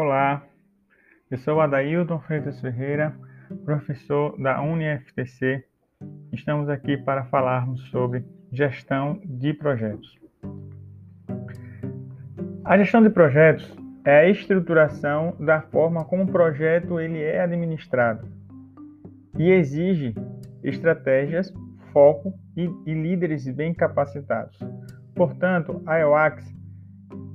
Olá, eu sou Adailton Freitas Ferreira, professor da UniFTC. Estamos aqui para falarmos sobre gestão de projetos. A gestão de projetos é a estruturação da forma como o projeto ele é administrado e exige estratégias, foco e, e líderes bem capacitados. Portanto, a EOAX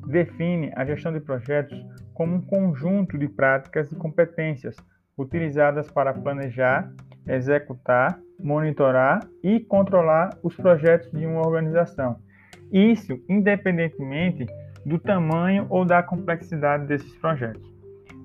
define a gestão de projetos como um conjunto de práticas e competências utilizadas para planejar, executar, monitorar e controlar os projetos de uma organização. Isso independentemente do tamanho ou da complexidade desses projetos.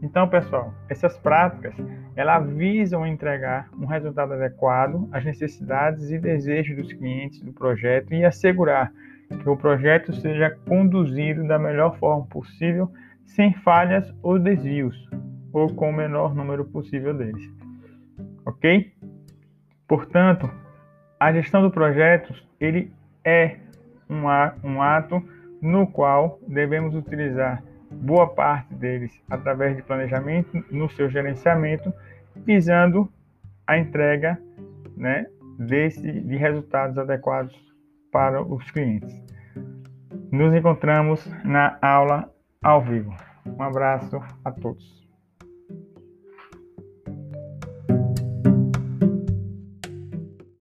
Então, pessoal, essas práticas elas visam entregar um resultado adequado às necessidades e desejos dos clientes do projeto e assegurar que o projeto seja conduzido da melhor forma possível, sem falhas ou desvios, ou com o menor número possível deles. Ok? Portanto, a gestão do projeto ele é um ato no qual devemos utilizar boa parte deles através de planejamento no seu gerenciamento, visando a entrega né, desse, de resultados adequados para os clientes. Nos encontramos na aula ao vivo. Um abraço a todos.